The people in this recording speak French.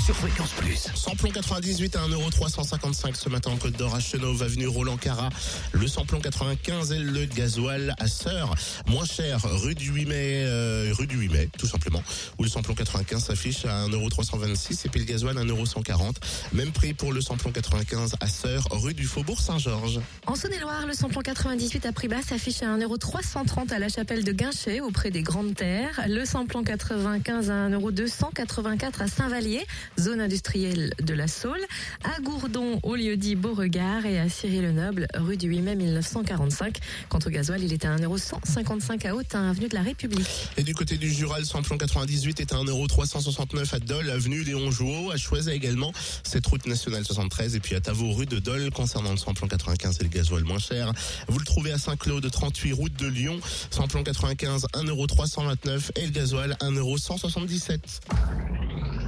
Sur Fréquence Plus. Samplon 98 à 1,355€ ce matin en Côte d'Or à Chenauve, avenue Roland Cara. Le samplon 95 et le gasoil à Sœur. Moins cher, rue du 8 mai, euh, rue du 8 mai, tout simplement. Où le samplon 95 s'affiche à 1,326€ et puis le gasoil à 1,140€. Même prix pour le samplon 95 à Sœur, rue du Faubourg Saint-Georges. En Saône-et-Loire, le samplon 98 à prix bas s'affiche à 1,330€ à la chapelle de Guinchet, auprès des Grandes Terres. Le samplon 95 à 1,284€ à Saint-Vallier zone industrielle de la Saule, à Gourdon, au lieu dit Beauregard et à Cyril-le-Noble, rue du 8 mai 1945. Quant au gasoil, il est à 1,155€ à Autun, avenue de la République. Et du côté du Jura, le samplon 98 est à 1,369€ à Dole, avenue Léon Jouot, à Choiset également, cette route nationale 73, et puis à Tavaux, rue de Dole, concernant le samplon 95 et le gasoil moins cher. Vous le trouvez à Saint-Claude, 38 route de Lyon, samplon 95, 1,329€ et le gasoil 1,177€.